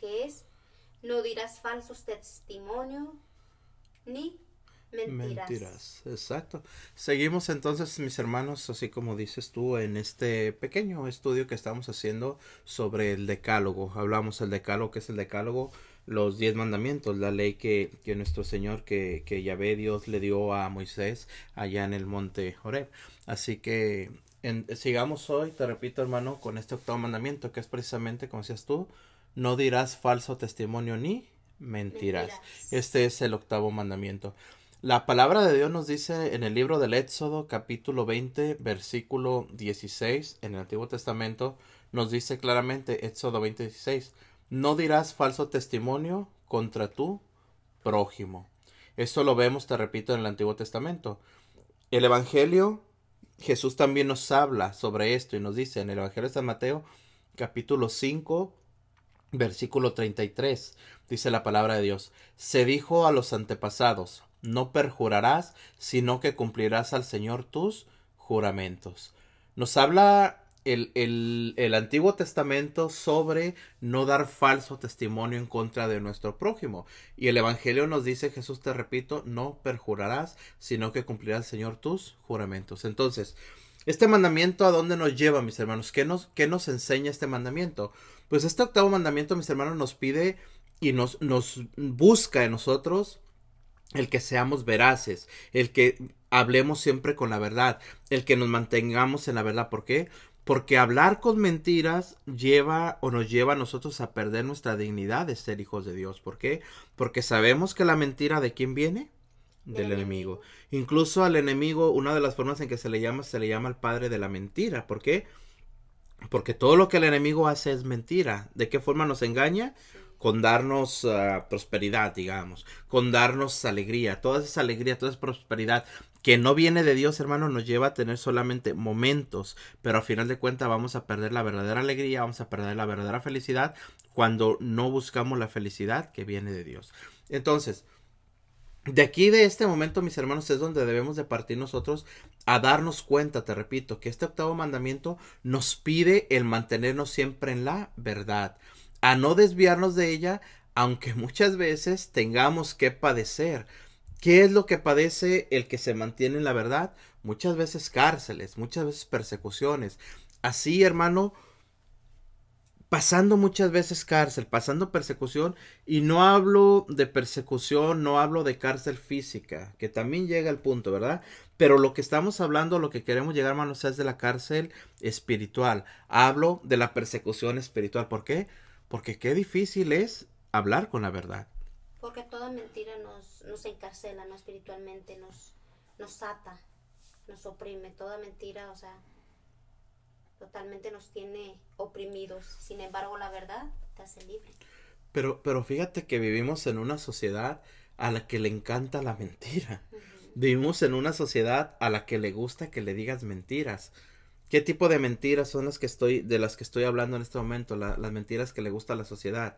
que es no dirás falsos testimonios ni mentiras. Exacto. Seguimos entonces, mis hermanos, así como dices tú, en este pequeño estudio que estamos haciendo sobre el decálogo. Hablamos del decálogo, que es el decálogo, los diez mandamientos, la ley que, que nuestro Señor, que, que Yahvé Dios le dio a Moisés allá en el monte Horeb. Así que sigamos hoy, te repito hermano, con este octavo mandamiento, que es precisamente, como decías tú, no dirás falso testimonio ni mentiras. Mentiras. Este es el octavo mandamiento. La palabra de Dios nos dice en el libro del Éxodo, capítulo 20, versículo 16, en el Antiguo Testamento, nos dice claramente, Éxodo 20, 16, no dirás falso testimonio contra tu prójimo. Esto lo vemos, te repito, en el Antiguo Testamento. El Evangelio, Jesús también nos habla sobre esto y nos dice en el Evangelio de San Mateo, capítulo 5, versículo 33, dice la palabra de Dios, se dijo a los antepasados, no perjurarás, sino que cumplirás al Señor tus juramentos. Nos habla el, el, el, Antiguo Testamento sobre no dar falso testimonio en contra de nuestro prójimo. Y el Evangelio nos dice, Jesús te repito, no perjurarás, sino que cumplirás al Señor tus juramentos. Entonces, este mandamiento a dónde nos lleva, mis hermanos? ¿Qué nos, qué nos enseña este mandamiento? Pues este octavo mandamiento, mis hermanos, nos pide y nos, nos busca en nosotros el que seamos veraces, el que hablemos siempre con la verdad, el que nos mantengamos en la verdad. ¿Por qué? Porque hablar con mentiras lleva o nos lleva a nosotros a perder nuestra dignidad de ser hijos de Dios. ¿Por qué? Porque sabemos que la mentira de quién viene? Del Del enemigo. Incluso al enemigo, una de las formas en que se le llama, se le llama el padre de la mentira. ¿Por qué? Porque todo lo que el enemigo hace es mentira. ¿De qué forma nos engaña? Con darnos uh, prosperidad, digamos. Con darnos alegría. Toda esa alegría, toda esa prosperidad que no viene de Dios, hermano, nos lleva a tener solamente momentos, pero al final de cuentas vamos a perder la verdadera alegría, vamos a perder la verdadera felicidad cuando no buscamos la felicidad que viene de Dios. Entonces, de aquí, de este momento, mis hermanos, es donde debemos de partir nosotros a darnos cuenta, te repito, que este octavo mandamiento nos pide el mantenernos siempre en la verdad, a no desviarnos de ella, aunque muchas veces tengamos que padecer. ¿Qué es lo que padece el que se mantiene en la verdad? Muchas veces cárceles, muchas veces persecuciones. Así, hermano, pasando muchas veces cárcel, pasando persecución, y no hablo de persecución, no hablo de cárcel física, que también llega al punto, ¿verdad? Pero lo que estamos hablando, lo que queremos llegar, hermanos, es de la cárcel espiritual. Hablo de la persecución espiritual. ¿Por qué? Porque qué difícil es hablar con la verdad. Porque toda mentira nos, nos encarcela, ¿no? Espiritualmente, nos, nos ata, nos oprime. Toda mentira, o sea, totalmente nos tiene oprimidos. Sin embargo, la verdad te hace libre. Pero, pero fíjate que vivimos en una sociedad a la que le encanta la mentira. Vivimos en una sociedad a la que le gusta que le digas mentiras. ¿Qué tipo de mentiras son las que estoy, de las que estoy hablando en este momento? La- las mentiras que le gusta a la sociedad.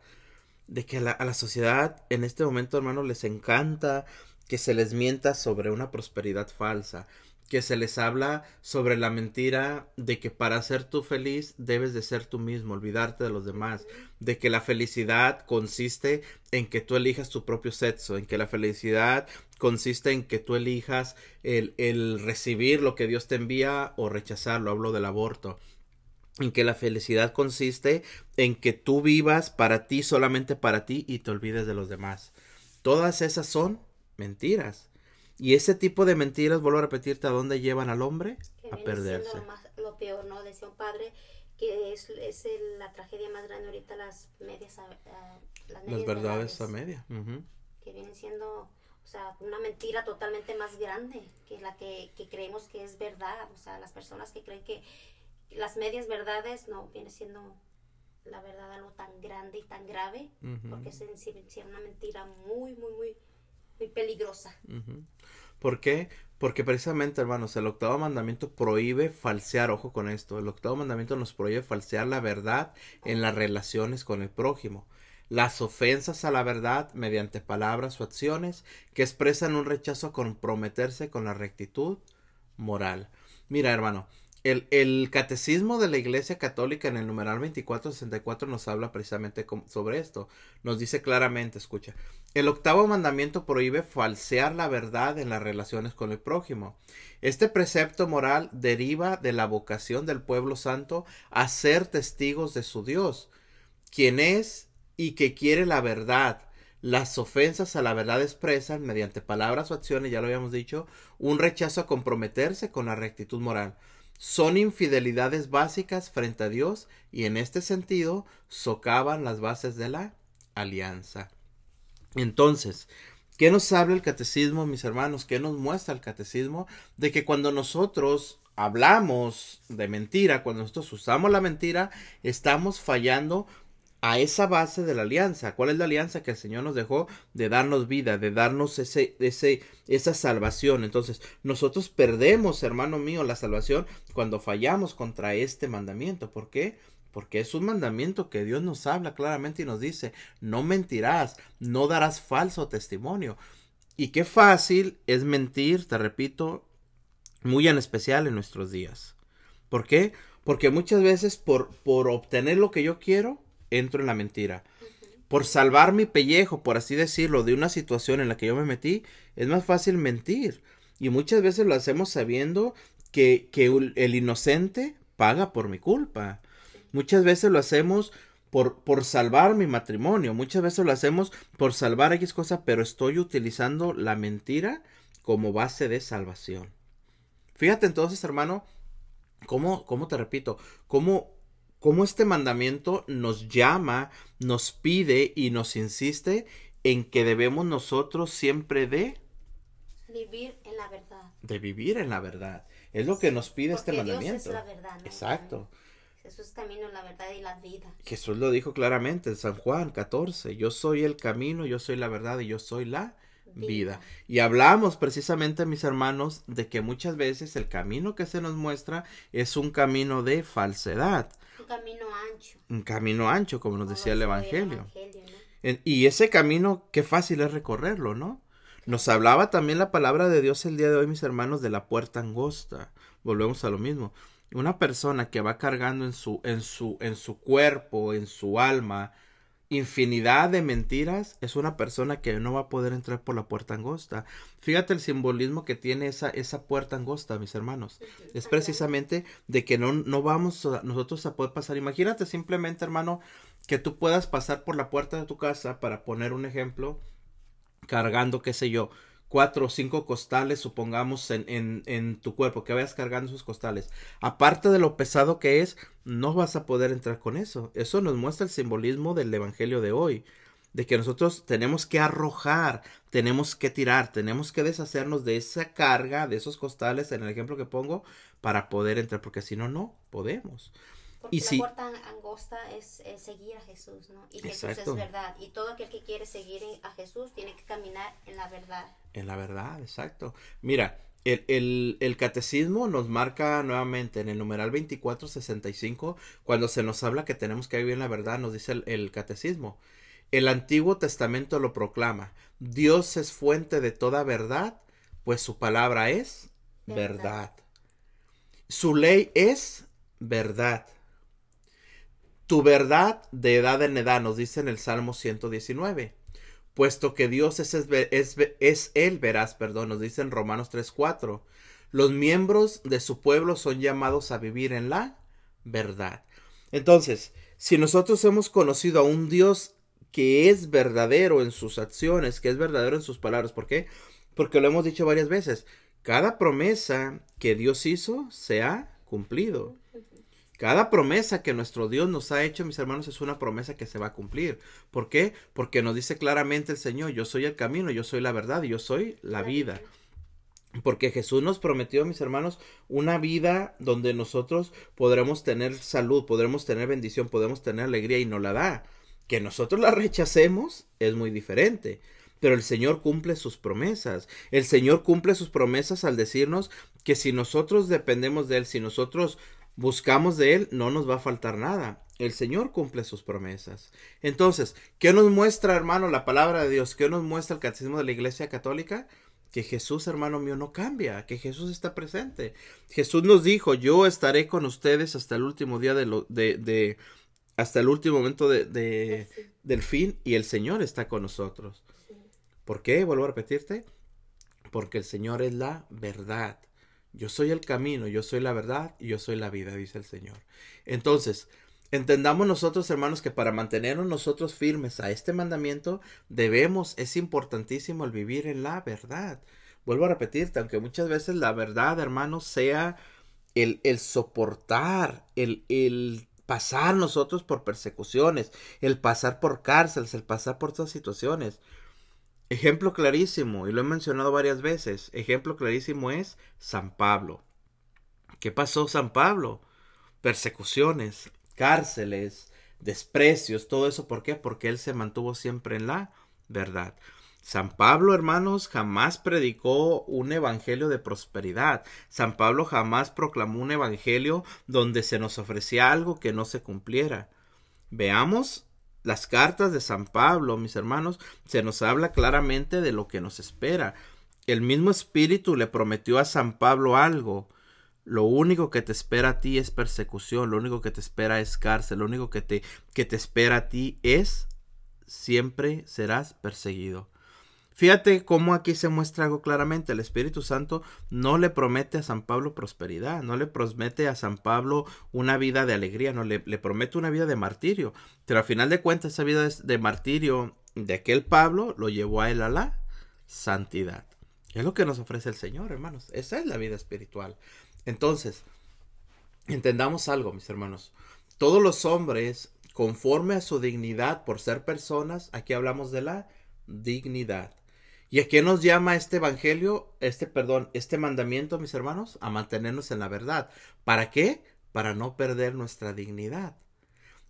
De que la, a la sociedad en este momento, hermano, les encanta que se les mienta sobre una prosperidad falsa. Que se les habla sobre la mentira de que para ser tú feliz debes de ser tú mismo, olvidarte de los demás. De que la felicidad consiste en que tú elijas tu propio sexo, en que la felicidad consiste en que tú elijas el, el recibir lo que Dios te envía o rechazarlo. Hablo del aborto. En que la felicidad consiste en que tú vivas para ti, solamente para ti, y te olvides de los demás. Todas esas son mentiras. Y ese tipo de mentiras, vuelvo a repetirte, ¿a dónde llevan al hombre? Que A perderse. lo, más, lo peor, ¿no? Decía un padre que es, es el- la tragedia más grande ahorita, las medias, a- a- las, Las medias verdades a media. Ujú. que vienen siendo, o sea, una mentira totalmente más grande que la que, que creemos que es verdad. O sea, las personas que creen que las medias verdades no viene siendo la verdad algo tan grande y tan grave, porque es en sí una mentira muy, muy, muy, muy peligrosa. ¿Por qué? Porque precisamente, hermanos, el octavo mandamiento prohíbe falsear, ojo con esto, el octavo mandamiento nos prohíbe falsear la verdad en las relaciones con el prójimo. Las ofensas a la verdad mediante palabras o acciones que expresan un rechazo a comprometerse con la rectitud moral. Mira, hermano, El, catecismo de la Iglesia Católica en el numeral 2464 nos habla precisamente sobre esto. Nos dice claramente, escucha, el octavo mandamiento prohíbe falsear la verdad en las relaciones con el prójimo. Este precepto moral deriva de la vocación del pueblo santo a ser testigos de su Dios, quien es y que quiere la verdad. Las ofensas a la verdad expresan, mediante palabras o acciones, ya lo habíamos dicho, un rechazo a comprometerse con la rectitud moral son infidelidades básicas frente a Dios y en este sentido socavan las bases de la alianza. Entonces, ¿qué nos habla el catecismo, mis hermanos? ¿Qué nos muestra el catecismo? De que cuando nosotros hablamos de mentira, cuando nosotros usamos la mentira, estamos fallando a esa base de la alianza. ¿Cuál es la alianza que el Señor nos dejó de darnos vida, de darnos ese, ese, esa salvación? Entonces, nosotros perdemos, hermano mío, la salvación cuando fallamos contra este mandamiento. ¿Por qué? Porque es un mandamiento que Dios nos habla claramente y nos dice, no mentirás, no darás falso testimonio. Y qué fácil es mentir, te repito, muy en especial en nuestros días. ¿Por qué? Porque muchas veces por, por obtener lo que yo quiero, entro en la mentira. Por salvar mi pellejo, por así decirlo, de una situación en la que yo me metí, es más fácil mentir. Y muchas veces lo hacemos sabiendo que, que el inocente paga por mi culpa. Muchas veces lo hacemos por, por, salvar mi matrimonio. Muchas veces lo hacemos por salvar X cosa, pero estoy utilizando la mentira como base de salvación. Fíjate entonces, hermano, cómo, cómo te repito, cómo cómo este mandamiento nos llama, nos pide y nos insiste en que debemos nosotros siempre de vivir en la verdad. De vivir en la verdad. Es lo que nos pide este mandamiento. Dios es la verdad. Exacto. Jesús es camino, la verdad y la vida. Jesús lo dijo claramente en San Juan 14. Yo soy el camino, yo soy la verdad y yo soy la vida. Y hablamos precisamente, mis hermanos, de que muchas veces el camino que se nos muestra es un camino de falsedad. Un camino ancho. Un camino ancho, como nos decía el Evangelio. y ese camino, qué fácil es recorrerlo, ¿no? Nos hablaba también la palabra de Dios el día de hoy, mis hermanos, de la puerta angosta. Volvemos a lo mismo. Una persona que va cargando en su, en su, en su cuerpo, en su alma, infinidad de mentiras, es una persona que no va a poder entrar por la puerta angosta. Fíjate el simbolismo que tiene esa, esa puerta angosta, mis hermanos. Es precisamente de que no, no vamos nosotros a poder pasar. Imagínate simplemente, hermano, que tú puedas pasar por la puerta de tu casa, para poner un ejemplo, cargando, qué sé yo, cuatro o cinco costales, supongamos, en, en, tu cuerpo, que vayas cargando esos costales. Aparte de lo pesado que es, no vas a poder entrar con eso. Eso nos muestra el simbolismo del Evangelio de hoy. De que nosotros tenemos que arrojar, tenemos que tirar, tenemos que deshacernos de esa carga, de esos costales, en el ejemplo que pongo, para poder entrar, porque si no, no podemos. Porque y la puerta angosta es, seguir a Jesús, ¿no? Y Jesús es verdad. Y todo aquel que quiere seguir a Jesús tiene que caminar en la verdad. En la verdad, exacto. Mira, el, el, catecismo nos marca nuevamente en el numeral 2465, cuando se nos habla que tenemos que vivir en la verdad, nos dice el, el catecismo. El Antiguo Testamento lo proclama. Dios es fuente de toda verdad, pues su palabra es verdad. verdad. Su ley es verdad. Tu verdad de edad en edad, nos dice en el Salmo 119. Puesto que Dios es, es, es Él, verás, perdón, nos dice en Romanos 3.4. Los miembros de su pueblo son llamados a vivir en la verdad. Entonces, si nosotros hemos conocido a un Dios que es verdadero en sus acciones, que es verdadero en sus palabras, ¿por qué? Porque lo hemos dicho varias veces. Cada promesa que Dios hizo se ha cumplido. Cada promesa que nuestro Dios nos ha hecho, mis hermanos, es una promesa que se va a cumplir. ¿Por qué? Porque nos dice claramente el Señor, yo soy el camino, yo soy la verdad y yo soy la vida. Porque Jesús nos prometió, mis hermanos, una vida donde nosotros podremos tener salud, podremos tener bendición, podremos tener alegría y no la da. Que nosotros la rechacemos es muy diferente. Pero el Señor cumple sus promesas. El Señor cumple sus promesas al decirnos que si nosotros dependemos de Él, si nosotros buscamos de Él, no nos va a faltar nada. El Señor cumple sus promesas. Entonces, ¿qué nos muestra, hermano, la palabra de Dios? ¿Qué nos muestra el catecismo de la Iglesia Católica? que Jesús, hermano mío, no cambia, que Jesús está presente. Jesús nos dijo, yo estaré con ustedes hasta el último día de, lo, de, de hasta el último momento de, de, del fin y el Señor está con nosotros. ¿Por qué? Vuelvo a repetirte. Porque el Señor es la verdad. Yo soy el camino, yo soy la verdad y yo soy la vida, dice el Señor. Entonces, entendamos nosotros, hermanos, que para mantenernos nosotros firmes a este mandamiento, debemos, es importantísimo el vivir en la verdad. Vuelvo a repetirte, aunque muchas veces la verdad, hermanos, sea el, el soportar, el, el pasar nosotros por persecuciones, el pasar por cárceles, el pasar por todas situaciones. Ejemplo clarísimo, y lo he mencionado varias veces, ejemplo clarísimo es San Pablo. ¿Qué pasó San Pablo? Persecuciones, cárceles, desprecios, todo eso. ¿Por qué? Porque él se mantuvo siempre en la verdad. San Pablo, hermanos, jamás predicó un evangelio de prosperidad. San Pablo jamás proclamó un evangelio donde se nos ofrecía algo que no se cumpliera. Veamos las cartas de San Pablo, mis hermanos, se nos habla claramente de lo que nos espera. El mismo Espíritu le prometió a San Pablo algo. Lo único que te espera a ti es persecución, lo único que te espera es cárcel, lo único que te, que te espera a ti es siempre serás perseguido. Fíjate cómo aquí se muestra algo claramente. El Espíritu Santo no le promete a San Pablo prosperidad, no le promete a San Pablo una vida de alegría, no le, promete una vida de martirio. Pero al final de cuentas, esa vida de martirio de aquel Pablo lo llevó a él a la santidad. Es lo que nos ofrece el Señor, hermanos. Esa es la vida espiritual. Entonces, entendamos algo, mis hermanos. Todos los hombres, conforme a su dignidad por ser personas, aquí hablamos de la dignidad. ¿Y a qué nos llama este evangelio, este perdón, este mandamiento, mis hermanos? A mantenernos en la verdad. ¿Para qué? Para no perder nuestra dignidad.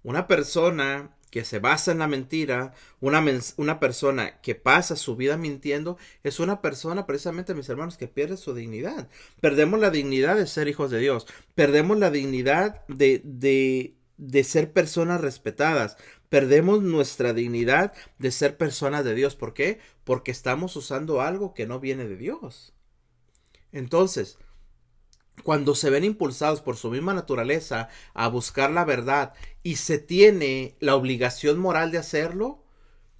Una persona que se basa en la mentira, una, una, persona que pasa su vida mintiendo, es una persona precisamente, mis hermanos, que pierde su dignidad. Perdemos la dignidad de ser hijos de Dios. Perdemos la dignidad de, de, de ser personas respetadas. Perdemos nuestra dignidad de ser personas de Dios. ¿Por qué? Porque estamos usando algo que no viene de Dios. Entonces, cuando se ven impulsados por su misma naturaleza a buscar la verdad y se tiene la obligación moral de hacerlo,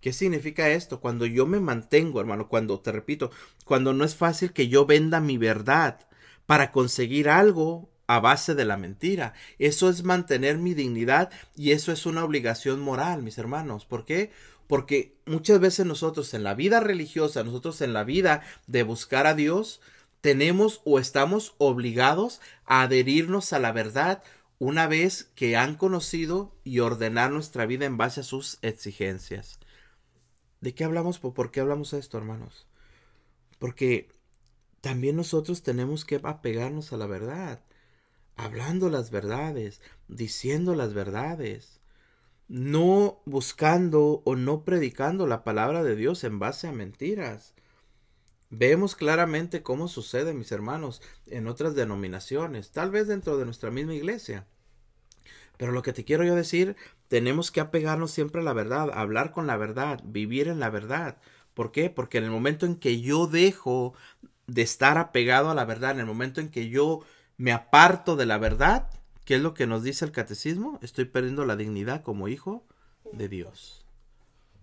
¿qué significa esto? Cuando yo me mantengo, hermano, cuando, te repito, cuando no es fácil que yo venda mi verdad para conseguir algo a base de la mentira. Eso es mantener mi dignidad y eso es una obligación moral, mis hermanos. ¿Por qué? Porque muchas veces nosotros en la vida religiosa, nosotros en la vida de buscar a Dios, tenemos o estamos obligados a adherirnos a la verdad una vez que han conocido y ordenar nuestra vida en base a sus exigencias. ¿De qué hablamos? ¿Por qué hablamos esto, hermanos? Porque también nosotros tenemos que apegarnos a la verdad hablando las verdades, diciendo las verdades, no buscando o no predicando la palabra de Dios en base a mentiras. Vemos claramente cómo sucede, mis hermanos, en otras denominaciones, tal vez dentro de nuestra misma iglesia. Pero lo que te quiero yo decir, tenemos que apegarnos siempre a la verdad, hablar con la verdad, vivir en la verdad. ¿Por qué? Porque en el momento en que yo dejo de estar apegado a la verdad, en el momento en que yo me aparto de la verdad, que es lo que nos dice el catecismo, estoy perdiendo la dignidad como hijo de Dios.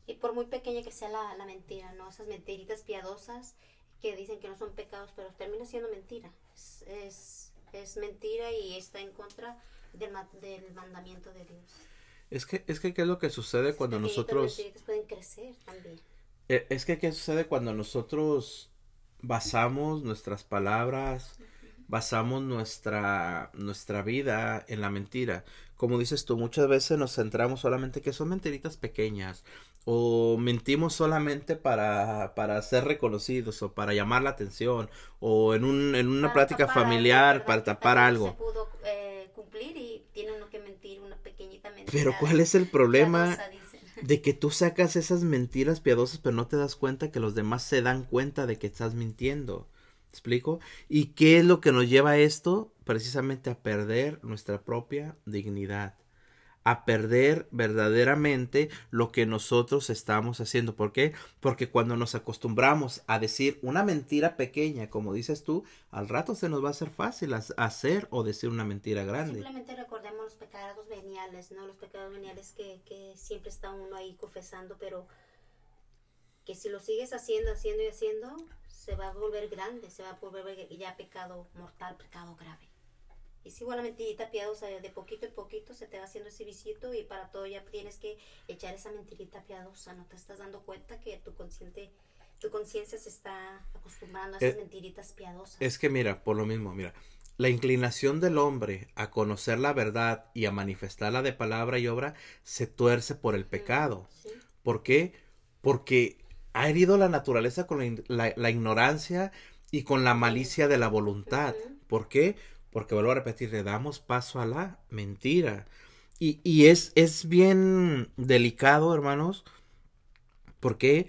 Y por muy pequeña que sea la, mentira, ¿no? Esas mentiritas piadosas que dicen que no son pecados, pero termina siendo mentira. Es, es, mentira y está en contra del, del, mandamiento de Dios. Es que, es que, ¿qué es lo que sucede cuando nosotros... pueden crecer también. Eh, es que, ¿qué sucede cuando nosotros basamos nuestras palabras, basamos nuestra, nuestra vida en la mentira. Como dices tú, muchas veces nos centramos solamente que son mentiritas pequeñas o mentimos solamente para, para ser reconocidos o para llamar la atención o en, un, en una plática familiar para tapar algo. Se pudo eh, cumplir y tiene uno que mentir una pequeñita mentira. Pero ¿cuál es el problema? de que tú sacas esas mentiras piadosas pero no te das cuenta que los demás se dan cuenta de que estás mintiendo explico? ¿Y qué es lo que nos lleva a esto? Precisamente a perder nuestra propia dignidad, a perder verdaderamente lo que nosotros estamos haciendo. ¿Por qué? Porque cuando nos acostumbramos a decir una mentira pequeña, como dices tú, al rato se nos va a hacer fácil hacer o decir una mentira grande. Simplemente recordemos los pecados veniales, ¿no? Los pecados veniales que, que siempre está uno ahí confesando, pero que si lo sigues haciendo, haciendo y haciendo, se va a volver grande, se va a volver ya pecado mortal, pecado grave. Y si la mentirita piadosa, de poquito en poquito se te va haciendo ese visito y para todo ya tienes que echar esa mentirita piadosa, no te estás dando cuenta que tu consciente, tu conciencia se está acostumbrando a esas eh, mentiritas piadosas. Es que mira, por lo mismo, mira, la inclinación del hombre a conocer la verdad y a manifestarla de palabra y obra se tuerce por el pecado. ¿Por qué? Porque ha herido la naturaleza con la, ignorancia y con la malicia de la voluntad. ¿Por qué? Porque vuelvo a repetir, le damos paso a la mentira. Y, y es, es bien delicado, hermanos. ¿Por qué?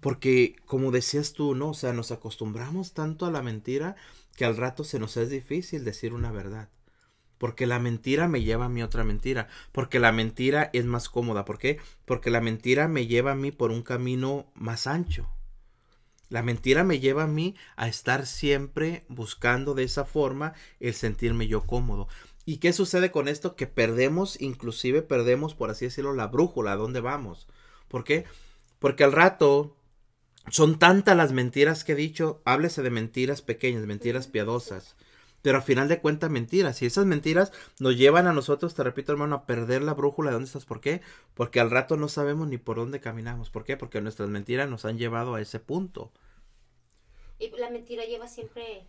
Porque, como decías tú, ¿no? O sea, nos acostumbramos tanto a la mentira que al rato se nos es difícil decir una verdad. Porque la mentira me lleva a mi otra mentira. Porque la mentira es más cómoda. ¿Por qué? Porque la mentira me lleva a mí por un camino más ancho. La mentira me lleva a mí a estar siempre buscando de esa forma el sentirme yo cómodo. ¿Y qué sucede con esto? Que perdemos, inclusive perdemos, por así decirlo, la brújula, ¿a dónde vamos? ¿Por qué? Porque al rato son tantas las mentiras que he dicho, háblese de mentiras pequeñas, mentiras piadosas, pero a final de cuentas mentiras. Y esas mentiras nos llevan a nosotros, te repito hermano, a perder la brújula de dónde estás. ¿Por qué? Porque al rato no sabemos ni por dónde caminamos. ¿Por qué? Porque nuestras mentiras nos han llevado a ese punto. Y la mentira lleva siempre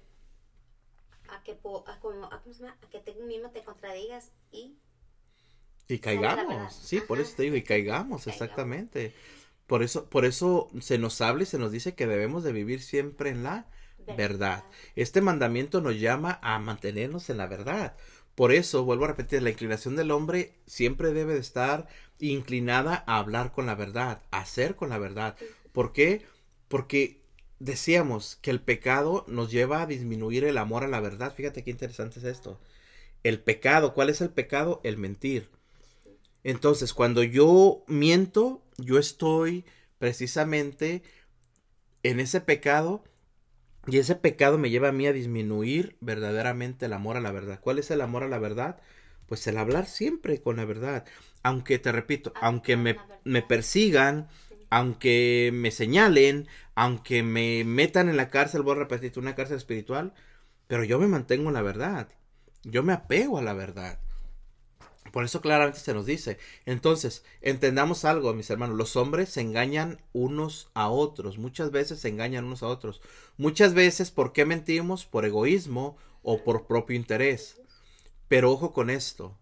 a que, a, como, a, que tú mismo te contradigas y... Y caigamos, sí, por eso te digo, y caigamos, exactamente. Por eso, por eso se nos habla y se nos dice que debemos de vivir siempre en la verdad. Este mandamiento nos llama a mantenernos en la verdad. Por eso, vuelvo a repetir, la inclinación del hombre siempre debe de estar inclinada a hablar con la verdad, a hacer con la verdad. ¿Por qué? Porque decíamos que el pecado nos lleva a disminuir el amor a la verdad. Fíjate qué interesante es esto. El pecado, ¿cuál es el pecado? El mentir. Entonces, cuando yo miento, yo estoy precisamente en ese pecado y ese pecado me lleva a mí a disminuir verdaderamente el amor a la verdad. ¿Cuál es el amor a la verdad? Pues el hablar siempre con la verdad. Aunque, te repito, aunque me, me persigan, aunque me señalen, aunque me metan en la cárcel, voy a repetir, una cárcel espiritual, pero yo me mantengo en la verdad. Yo me apego a la verdad. Por eso claramente se nos dice. Entonces, entendamos algo, mis hermanos. Los hombres se engañan unos a otros. Muchas veces se engañan unos a otros. Muchas veces, ¿por qué mentimos? Por egoísmo o por propio interés. Pero ojo con esto.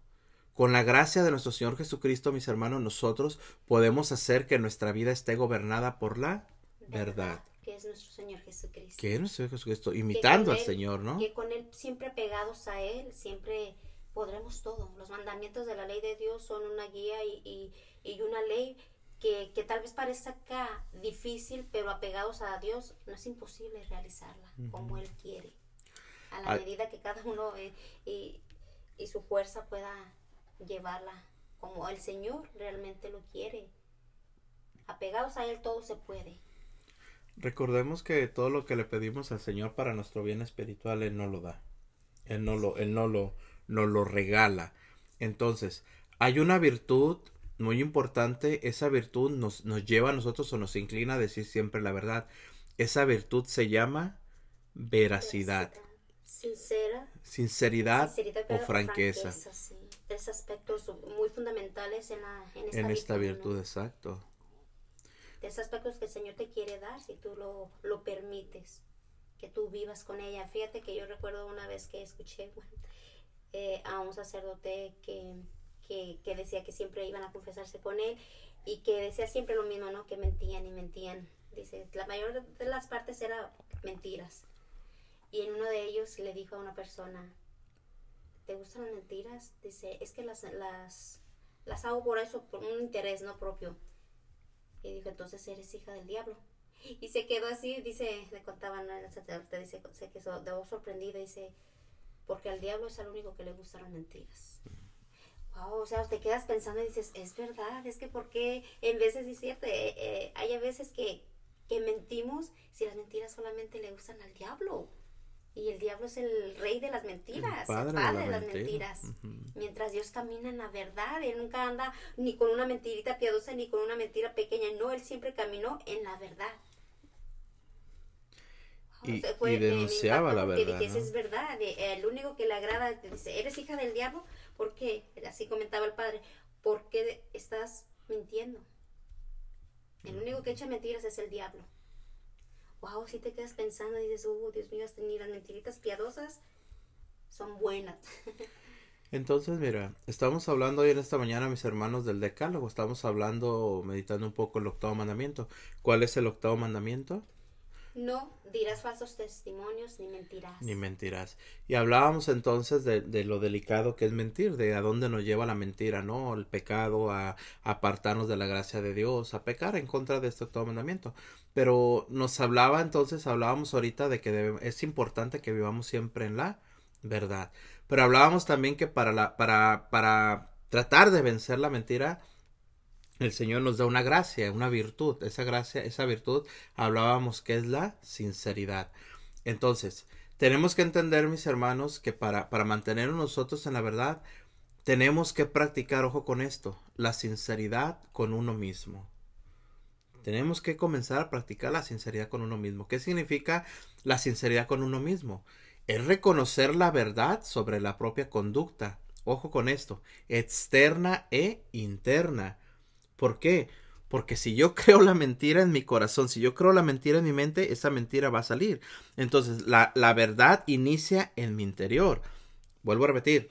Con la gracia de nuestro Señor Jesucristo, mis hermanos, nosotros podemos hacer que nuestra vida esté gobernada por la verdad. Que es nuestro Señor Jesucristo. Que es nuestro Señor Jesucristo, imitando al Señor, ¿no? Que con Él siempre pegados a Él, siempre podremos todo. Los mandamientos de la ley de Dios son una guía y, una ley que, tal vez parezca difícil, pero apegados a Dios no es imposible realizarla como Él quiere. A la medida que cada uno eh, y, y su fuerza pueda llevarla como el Señor realmente lo quiere. Apegados a Él todo se puede. Recordemos que todo lo que le pedimos al Señor para nuestro bien espiritual, Él no lo da. Él no lo, Él no lo, nos lo regala. Entonces, hay una virtud muy importante, esa virtud nos, nos lleva a nosotros o nos inclina a decir siempre la verdad. Esa virtud se llama veracidad. Sincera. Sinceridad, o franqueza. Tres aspectos muy fundamentales en, la, en esta, en esta virtud, exacto. Tres aspectos que el Señor te quiere dar si tú lo, lo permites, que tú vivas con ella. Fíjate que yo recuerdo una vez que escuché eh, a un sacerdote que, que, decía que siempre iban a confesarse con él y que decía siempre lo mismo, ¿no? Que mentían y mentían. Dice, la mayor de las partes era mentiras. Y en uno de ellos le dijo a una persona, ¿te gustan las mentiras? Dice, es que las, las, las hago por eso, por un interés no propio. Y dijo, entonces eres hija del diablo. Y se quedó así, dice, le contaban el sacerdote, dice, se quedó sorprendido, dice, porque al diablo es al único que le gustan las mentiras. wow, o sea, te quedas pensando y dices, es verdad, es que porque en veces es cierto, eh, eh, hay a veces que, que mentimos si las mentiras solamente le gustan al diablo. Y el diablo es el rey de las mentiras, el padre, de, las mentiras. Mientras Dios camina en la verdad, Él nunca anda ni con una mentirita piadosa ni con una mentira pequeña. No, Él siempre caminó en la verdad. Y, denunciaba la verdad. Que es verdad. El único que le agrada, dice, ¿eres hija del diablo? ¿Por qué? Así comentaba el padre. ¿Por qué estás mintiendo? El único que echa mentiras es el diablo wow, si te quedas pensando y dices, oh, Dios mío, ni las mentiritas piadosas son buenas. Entonces, mira, estamos hablando hoy en esta mañana, mis hermanos, del decálogo. Estamos hablando, meditando un poco el octavo mandamiento. ¿Cuál es el octavo mandamiento? No dirás falsos testimonios ni mentirás. Ni mentirás. Y hablábamos entonces de, de, lo delicado que es mentir, de a dónde nos lleva la mentira, ¿no? El pecado, a, apartarnos de la gracia de Dios, a pecar en contra de este octavo mandamiento. Pero nos hablaba entonces, hablábamos ahorita de que es importante que vivamos siempre en la verdad. Pero hablábamos también que para, la, para, para tratar de vencer la mentira, el Señor nos da una gracia, una virtud. Esa gracia, esa virtud, hablábamos que es la sinceridad. Entonces, tenemos que entender, mis hermanos, que para, para mantenernos nosotros en la verdad, tenemos que practicar, ojo con esto, la sinceridad con uno mismo. Tenemos que comenzar a practicar la sinceridad con uno mismo. ¿Qué significa la sinceridad con uno mismo? Es reconocer la verdad sobre la propia conducta. Ojo con esto, externa e interna. ¿Por qué? Porque si yo creo la mentira en mi corazón, si yo creo la mentira en mi mente, esa mentira va a salir. Entonces, la, la verdad inicia en mi interior. Vuelvo a repetir,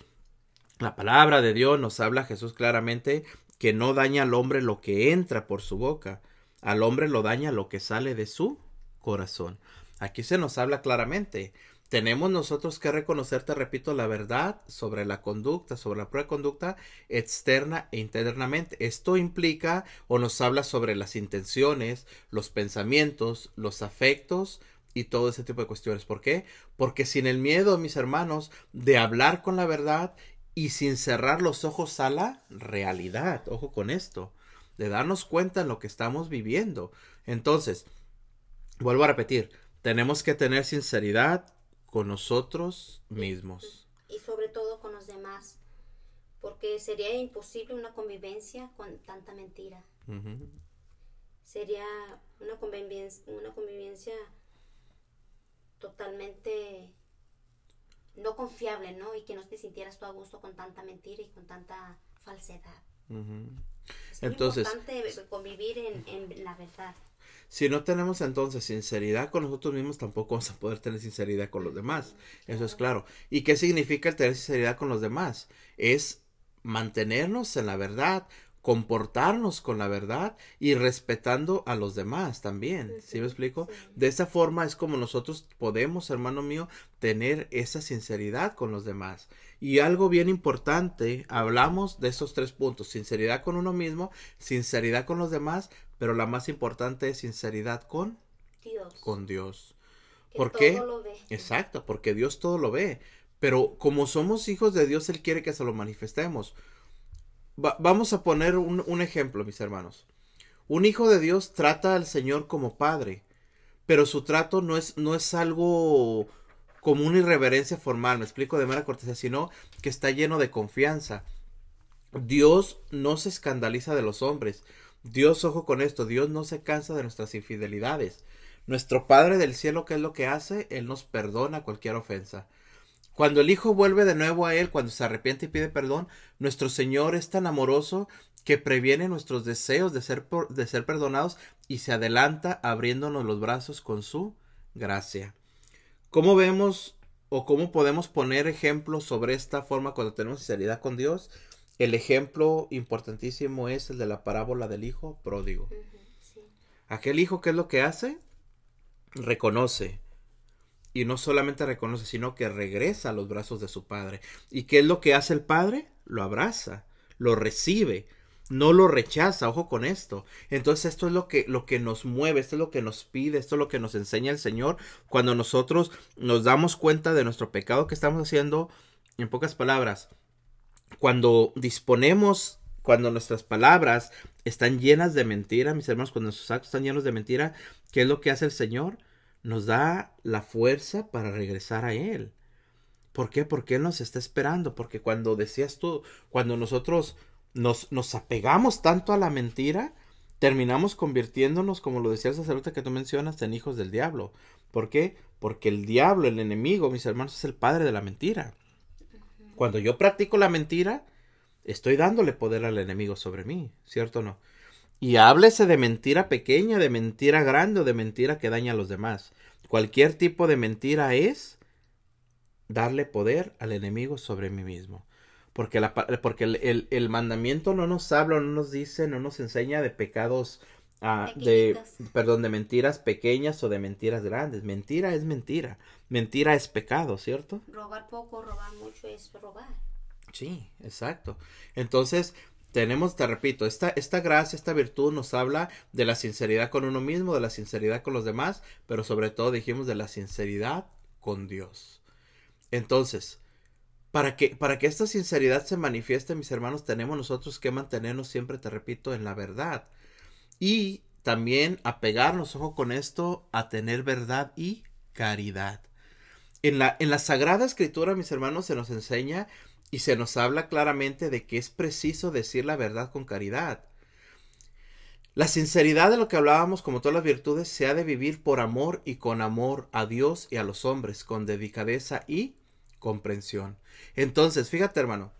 la palabra de Dios nos habla Jesús claramente que no daña al hombre lo que entra por su boca. Al hombre lo daña lo que sale de su corazón. Aquí se nos habla claramente tenemos nosotros que reconocer, te repito, la verdad sobre la conducta, sobre la prueba de conducta externa e internamente. Esto implica o nos habla sobre las intenciones, los pensamientos, los afectos y todo ese tipo de cuestiones. ¿Por qué? Porque sin el miedo, mis hermanos, de hablar con la verdad y sin cerrar los ojos a la realidad, ojo con esto, de darnos cuenta en lo que estamos viviendo. Entonces, vuelvo a repetir, tenemos que tener sinceridad, con nosotros mismos. Y sobre todo con los demás, porque sería imposible una convivencia con tanta mentira. Sería una convivencia, una convivencia totalmente no confiable, ¿no? Y que no te sintieras tú a gusto con tanta mentira y con tanta falsedad. Es Entonces, importante convivir en, en la verdad. Si no tenemos entonces sinceridad con nosotros mismos, tampoco vamos a poder tener sinceridad con los demás. Eso es claro. ¿Y qué significa el tener sinceridad con los demás? Es mantenernos en la verdad, comportarnos con la verdad y respetando a los demás también. ¿Sí, me explico? De esa forma es como nosotros podemos, hermano mío, tener esa sinceridad con los demás. Y algo bien importante, hablamos de esos tres puntos, sinceridad con uno mismo, sinceridad con los demás, pero la más importante es sinceridad con Dios. Con Dios. ¿Por qué? Exacto, porque Dios todo lo ve. Pero como somos hijos de Dios, Él quiere que se lo manifestemos. vamos a poner un, un ejemplo, mis hermanos. Un hijo de Dios trata al Señor como padre, pero su trato no es, no es algo como una irreverencia formal, me explico de manera cortesía, sino que está lleno de confianza. Dios no se escandaliza de los hombres, Dios, ojo con esto, Dios no se cansa de nuestras infidelidades. Nuestro Padre del cielo, ¿qué es lo que hace? Él nos perdona cualquier ofensa. Cuando el Hijo vuelve de nuevo a Él, cuando se arrepiente y pide perdón, nuestro Señor es tan amoroso que previene nuestros deseos de ser, de ser perdonados y se adelanta abriéndonos los brazos con su gracia. ¿Cómo vemos o cómo podemos poner ejemplos sobre esta forma cuando tenemos sinceridad con Dios? El ejemplo importantísimo es el de la parábola del hijo pródigo. Aquel hijo, ¿qué es lo que hace? Reconoce. Y no solamente reconoce, sino que regresa a los brazos de su padre. ¿Y qué es lo que hace el padre? Lo abraza, lo recibe, no lo rechaza, ojo con esto. Entonces esto es lo que, lo que nos mueve, esto es lo que nos pide, esto es lo que nos enseña el Señor cuando nosotros nos damos cuenta de nuestro pecado que estamos haciendo, en pocas palabras, cuando disponemos, cuando nuestras palabras están llenas de mentira, mis hermanos, cuando nuestros actos están llenos de mentira, ¿qué es lo que hace el Señor? Nos da la fuerza para regresar a Él. ¿Por qué? Porque Él nos está esperando. Porque cuando decías tú, cuando nosotros nos, nos apegamos tanto a la mentira, terminamos convirtiéndonos, como lo decía el sacerdote que tú mencionas, en hijos del diablo. ¿Por qué? Porque el diablo, el enemigo, mis hermanos, es el padre de la mentira. Cuando yo practico la mentira, estoy dándole poder al enemigo sobre mí, ¿cierto o no? Y háblese de mentira pequeña, de mentira grande o de mentira que daña a los demás. Cualquier tipo de mentira es darle poder al enemigo sobre mí mismo. Porque, el, el, mandamiento no nos habla, no nos dice, no nos enseña de pecados, uh, de, perdón, de mentiras pequeñas o de mentiras grandes. Mentira es mentira. Mentira es pecado, ¿cierto? Robar poco, robar mucho es robar. Sí, exacto. Entonces, tenemos, te repito, esta, esta gracia, esta virtud nos habla de la sinceridad con uno mismo, de la sinceridad con los demás, pero sobre todo dijimos de la sinceridad con Dios. Entonces, para que, para que esta sinceridad se manifieste, mis hermanos, tenemos nosotros que mantenernos siempre, te repito, en la verdad. Y también apegarnos, ojo con esto, a tener verdad y caridad. En la, en la Sagrada Escritura, mis hermanos, se nos enseña y se nos habla claramente de que es preciso decir la verdad con caridad. La sinceridad de lo que hablábamos, como todas las virtudes, se ha de vivir por amor y con amor a Dios y a los hombres, con dedicadeza y comprensión. Entonces, fíjate hermano,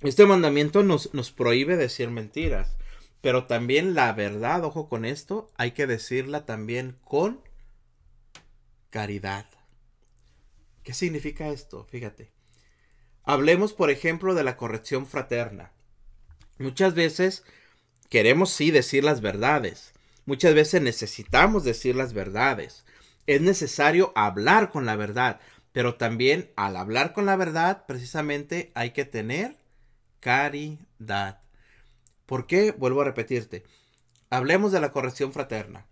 este mandamiento nos, nos prohíbe decir mentiras, pero también la verdad, ojo con esto, hay que decirla también con caridad. ¿Qué significa esto? Fíjate. Hablemos, por ejemplo, de la corrección fraterna. Muchas veces queremos sí decir las verdades. Muchas veces necesitamos decir las verdades. Es necesario hablar con la verdad. Pero también al hablar con la verdad, precisamente hay que tener caridad. ¿Por qué? Vuelvo a repetirte. Hablemos de la corrección fraterna.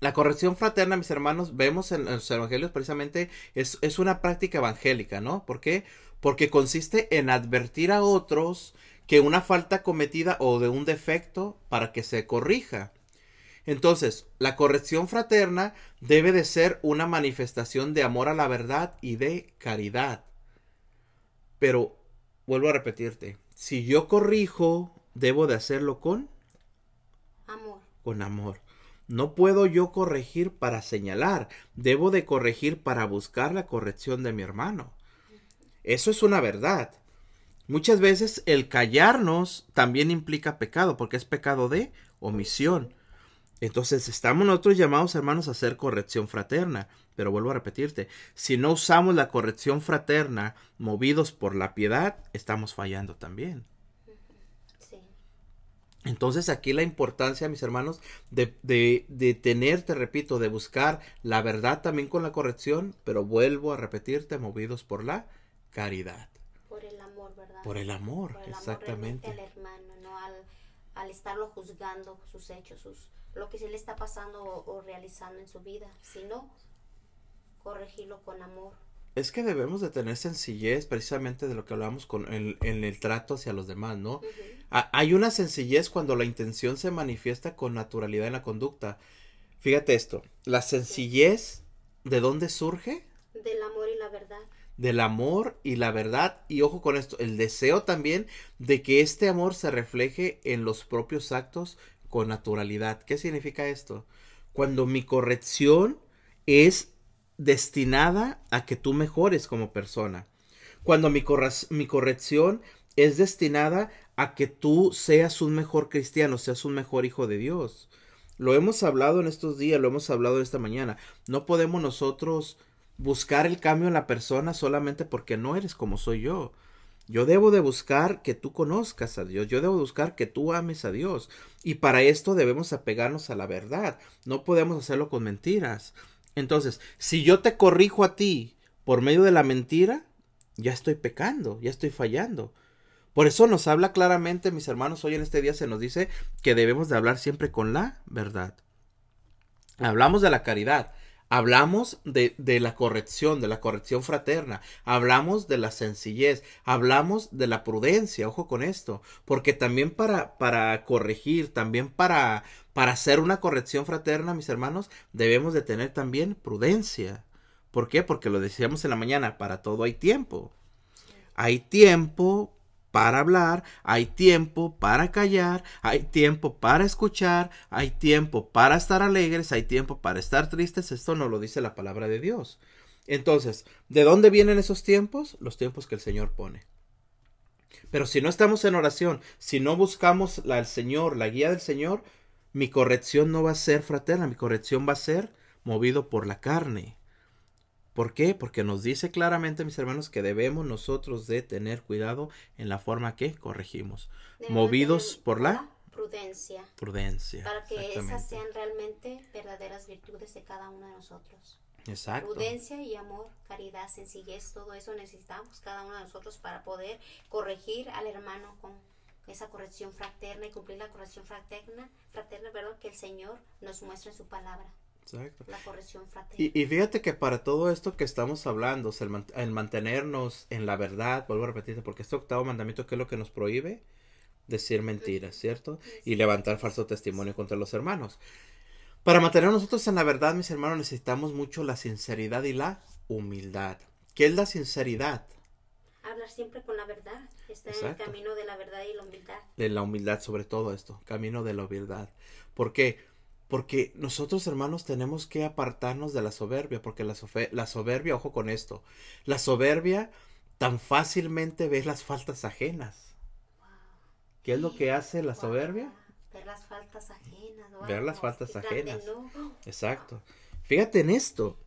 La corrección fraterna, mis hermanos, vemos en los evangelios precisamente es, es una práctica evangélica, ¿no? ¿Por qué? Porque consiste en advertir a otros que una falta cometida o de un defecto para que se corrija. Entonces, la corrección fraterna debe de ser una manifestación de amor a la verdad y de caridad. Pero, vuelvo a repetirte, si yo corrijo, debo de hacerlo con amor. Con amor. No puedo yo corregir para señalar, debo de corregir para buscar la corrección de mi hermano. Eso es una verdad. Muchas veces el callarnos también implica pecado, porque es pecado de omisión. Entonces estamos nosotros llamados, hermanos, a hacer corrección fraterna. Pero vuelvo a repetirte, si no usamos la corrección fraterna movidos por la piedad, estamos fallando también. Entonces aquí la importancia, mis hermanos, de, de, de, tener, te repito, de buscar la verdad también con la corrección, pero vuelvo a repetirte, movidos por la caridad. Por el amor, ¿verdad? Por el amor, exactamente. al hermano, no al, al estarlo juzgando sus hechos, sus, lo que se le está pasando o, realizando en su vida, sino corregirlo con amor. Es que debemos de tener sencillez precisamente de lo que hablamos con el, en el trato hacia los demás, ¿no? Hay una sencillez cuando la intención se manifiesta con naturalidad en la conducta. Fíjate esto, la sencillez, ¿de dónde surge? Del amor y la verdad. Del amor y la verdad. Y ojo con esto, el deseo también de que este amor se refleje en los propios actos con naturalidad. ¿Qué significa esto? Cuando mi corrección es destinada a que tú mejores como persona. Cuando mi, corrección es destinada a que tú seas un mejor cristiano, seas un mejor hijo de Dios. Lo hemos hablado en estos días, lo hemos hablado esta mañana. No podemos nosotros buscar el cambio en la persona solamente porque no eres como soy yo. Yo debo de buscar que tú conozcas a Dios, yo debo buscar que tú ames a Dios. Y para esto debemos apegarnos a la verdad, no podemos hacerlo con mentiras. Entonces, si yo te corrijo a ti por medio de la mentira, ya estoy pecando, ya estoy fallando. Por eso nos habla claramente, mis hermanos, hoy en este día se nos dice que debemos de hablar siempre con la verdad. Hablamos de la caridad. Hablamos de, de, la corrección, de la corrección fraterna. Hablamos de la sencillez. Hablamos de la prudencia. Ojo con esto. Porque también para, para corregir, también para, para hacer una corrección fraterna, mis hermanos, debemos de tener también prudencia. ¿Por qué? Porque lo decíamos en la mañana, para todo hay tiempo. Hay tiempo para hablar, hay tiempo para callar, hay tiempo para escuchar, hay tiempo para estar alegres, hay tiempo para estar tristes. Esto no lo dice la palabra de Dios. Entonces, ¿de dónde vienen esos tiempos? Los tiempos que el Señor pone. Pero si no estamos en oración, si no buscamos al Señor, la guía del Señor, mi corrección no va a ser fraterna, mi corrección va a ser movido por la carne. ¿Por qué? Porque nos dice claramente, mis hermanos, que debemos nosotros de tener cuidado en la forma que corregimos. movidos por la prudencia. Prudencia. Para que esas sean realmente verdaderas virtudes de cada uno de nosotros. Exacto. Prudencia y amor, caridad, sencillez, todo eso necesitamos cada uno de nosotros para poder corregir al hermano con esa corrección fraterna y cumplir la corrección fraterna, fraterna, perdón, que el Señor nos muestra en su palabra. Exacto. La corrección fraterna. Y, y, fíjate que para todo esto que estamos hablando, el, el, mantenernos en la verdad, vuelvo a repetirte, porque este octavo mandamiento, ¿qué es lo que nos prohíbe? Decir mentiras, ¿cierto? Y levantar falso testimonio contra los hermanos. Para mantener nosotros en la verdad, mis hermanos, necesitamos mucho la sinceridad y la humildad. ¿Qué es la sinceridad? Hablar siempre con la verdad. Está en el camino de la verdad y la humildad. De la humildad, sobre todo esto, camino de la humildad. ¿Por qué? Porque nosotros, hermanos, tenemos que apartarnos de la soberbia, porque la, la soberbia, ojo con esto, la soberbia tan fácilmente ve las faltas ajenas. Wow. ¿Qué es lo que hace la soberbia? Ver las faltas ajenas. wow, Ver las faltas ajenas. Exacto. Fíjate en esto.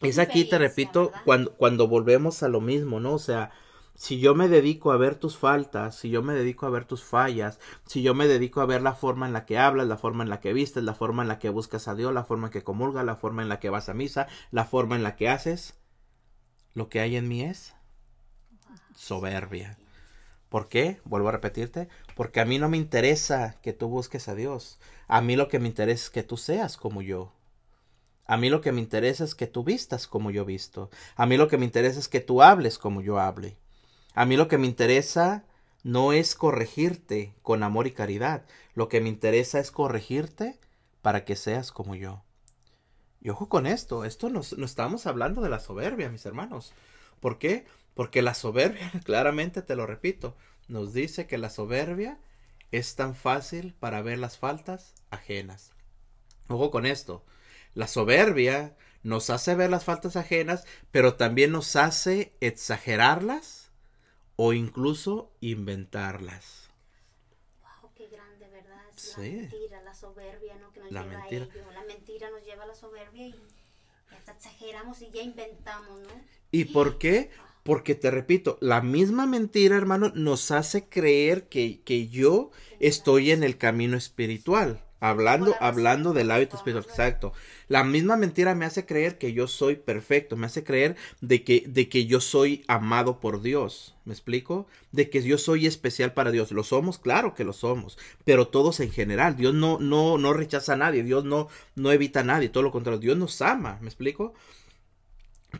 Es aquí, te repito, cuando, cuando volvemos a lo mismo, ¿no? O sea, si yo me dedico a ver tus faltas, si yo me dedico a ver tus fallas, si yo me dedico a ver la forma en la que hablas, la forma en la que vistes, la forma en la que buscas a Dios, la forma en que comulgas, la forma en la que vas a misa, la forma en la que haces, lo que hay en mí es soberbia. ¿Por qué? Vuelvo a repetirte, porque a mí no me interesa que tú busques a Dios. A mí lo que me interesa es que tú seas como yo. A mí lo que me interesa es que tú vistas como yo visto. A mí lo que me interesa es que tú hables como yo hable. A mí lo que me interesa no es corregirte con amor y caridad. Lo que me interesa es corregirte para que seas como yo. Y ojo con esto, esto nos, no estamos hablando de la soberbia, mis hermanos. ¿Por qué? Porque la soberbia, claramente te lo repito, nos dice que la soberbia es tan fácil para ver las faltas ajenas. Ojo con esto, la soberbia nos hace ver las faltas ajenas, pero también nos hace exagerarlas o incluso inventarlas. Wow, qué grande, ¿verdad? Es Sí. La mentira, la soberbia, ¿no? Que nos La lleva mentira. a ello. La mentira nos lleva a la soberbia y hasta exageramos y ya inventamos, ¿no? ¿Y por qué? Porque te repito, la misma mentira, hermano, nos hace creer que, que yo estoy en el camino espiritual. Hablando, hablando del hábito espiritual, exacto. La misma mentira me hace creer que yo soy perfecto, me hace creer de que, de que yo soy amado por Dios. ¿Me explico? De que yo soy especial para Dios. ¿Lo somos? Claro que lo somos. Pero todos en general. Dios no, no, no rechaza a nadie. Dios no, no evita a nadie. Todo lo contrario. Dios nos ama. ¿Me explico?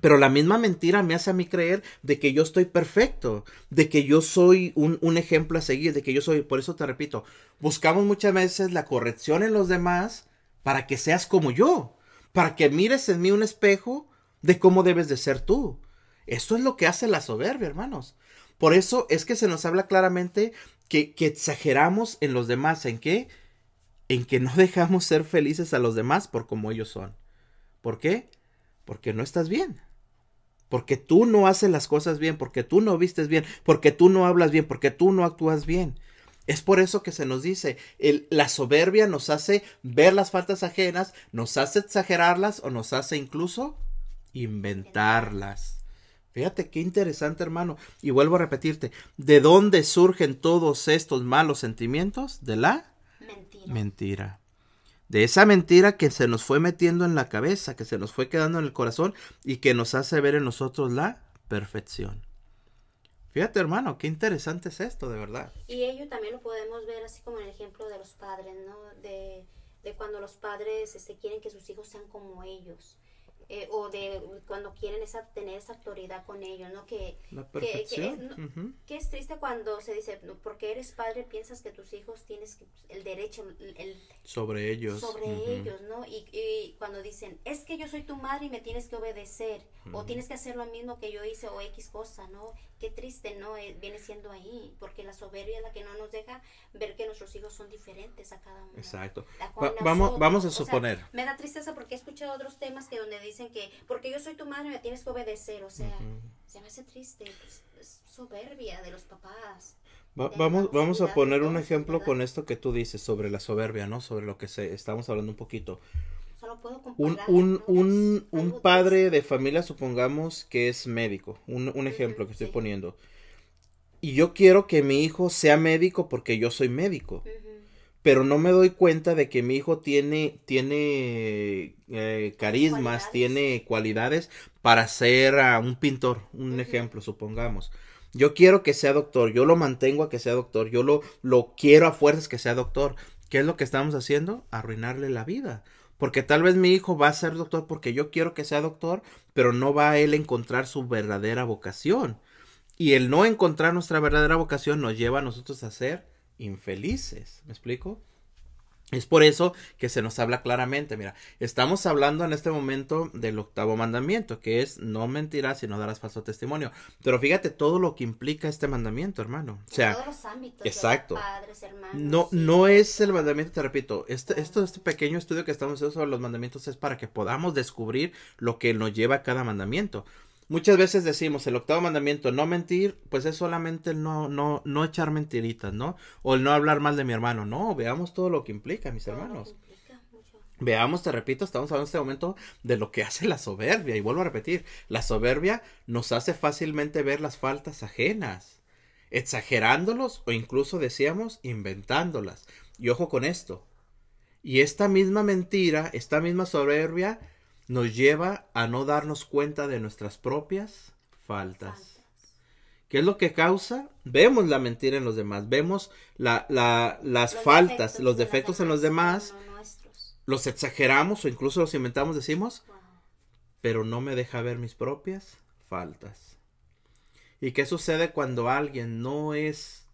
Pero la misma mentira me hace a mí creer de que yo estoy perfecto, de que yo soy un, un, ejemplo a seguir, de que yo soy, por eso te repito, buscamos muchas veces la corrección en los demás para que seas como yo, para que mires en mí un espejo de cómo debes de ser tú. Eso es lo que hace la soberbia, hermanos. Por eso es que se nos habla claramente que, que exageramos en los demás, ¿en qué? En que no dejamos ser felices a los demás por como ellos son. ¿Por qué? Porque no estás bien. Porque tú no haces las cosas bien, porque tú no vistes bien, porque tú no hablas bien, porque tú no actúas bien. Es por eso que se nos dice, el, la soberbia nos hace ver las faltas ajenas, nos hace exagerarlas o nos hace incluso inventarlas. Fíjate qué interesante, hermano. Y vuelvo a repetirte, ¿de dónde surgen todos estos malos sentimientos? De la Mentira. mentira. De esa mentira que se nos fue metiendo en la cabeza, que se nos fue quedando en el corazón y que nos hace ver en nosotros la perfección. Fíjate, hermano, qué interesante es esto, de verdad. Y ello también lo podemos ver así como en el ejemplo de los padres, ¿no? De, de cuando los padres este, quieren que sus hijos sean como ellos. Eh, o de cuando quieren esa, tener esa autoridad con ellos, ¿no? Que, La que, que es, que es triste cuando se dice, "No, porque eres padre piensas que tus hijos tienes que- el derecho, el, Sobre ellos. sobre ellos, ¿no? Y, y cuando dicen, es que yo soy tu madre y me tienes que obedecer, o tienes que hacer lo mismo que yo hice, o X cosa, ¿no? Qué triste, ¿no? Eh, viene siendo ahí, porque la soberbia es la que no nos deja ver que nuestros hijos son diferentes a cada uno. Exacto. Va- vamos, vamos a O sea, suponer. me da tristeza porque he escuchado otros temas que donde dicen que, porque yo soy tu madre me tienes que obedecer, o sea, se me hace triste, pues, es soberbia de los papás. Va- vamos, vamos a poner un ejemplo ¿verdad? con esto que tú dices sobre la soberbia, ¿no? Sobre lo que se, estamos hablando un poquito. Solo puedo Un, un, un, un padre de familia, supongamos que es médico, un, un ejemplo que estoy sí. poniendo. Y yo quiero que mi hijo sea médico porque yo soy médico. pero no me doy cuenta de que mi hijo tiene, tiene eh, carismas, Cualidades. tiene cualidades para ser ah, un pintor, un ejemplo, supongamos. Yo quiero que sea doctor, yo lo mantengo a que sea doctor, yo lo, lo quiero a fuerzas que sea doctor. ¿Qué es lo que estamos haciendo? Arruinarle la vida. Porque tal vez mi hijo va a ser doctor porque yo quiero que sea doctor, pero no va a él encontrar su verdadera vocación. Y el no encontrar nuestra verdadera vocación nos lleva a nosotros a ser infelices. ¿Me explico? Es por eso que se nos habla claramente. Mira, estamos hablando en este momento del octavo mandamiento, que es no mentirás y no darás falso testimonio. Pero fíjate todo lo que implica este mandamiento, hermano. O en sea, todos los ámbitos, exacto. padres, hermanos. no, no es el mandamiento, te repito, este, esto, este pequeño estudio que estamos haciendo sobre los mandamientos es para que podamos descubrir lo que nos lleva a cada mandamiento. Muchas veces decimos el octavo mandamiento, no mentir, pues es solamente el no, no, no echar mentiritas, ¿no? O el no hablar mal de mi hermano. No, veamos todo lo que implica, mis Todo hermanos. implica. Veamos, te repito, estamos hablando en este momento de lo que hace la soberbia. Y vuelvo a repetir, la soberbia nos hace fácilmente ver las faltas ajenas, exagerándolos o incluso decíamos inventándolas. Y ojo con esto. Y esta misma mentira, esta misma soberbia nos lleva a no darnos cuenta de nuestras propias faltas. Faltas. ¿Qué es lo que causa? Vemos la mentira en los demás, vemos la, la- las Los faltas, defectos los de defectos en los demás, los exageramos o incluso los inventamos, decimos, Wow. pero no me deja ver mis propias faltas. ¿Y qué sucede cuando alguien no es,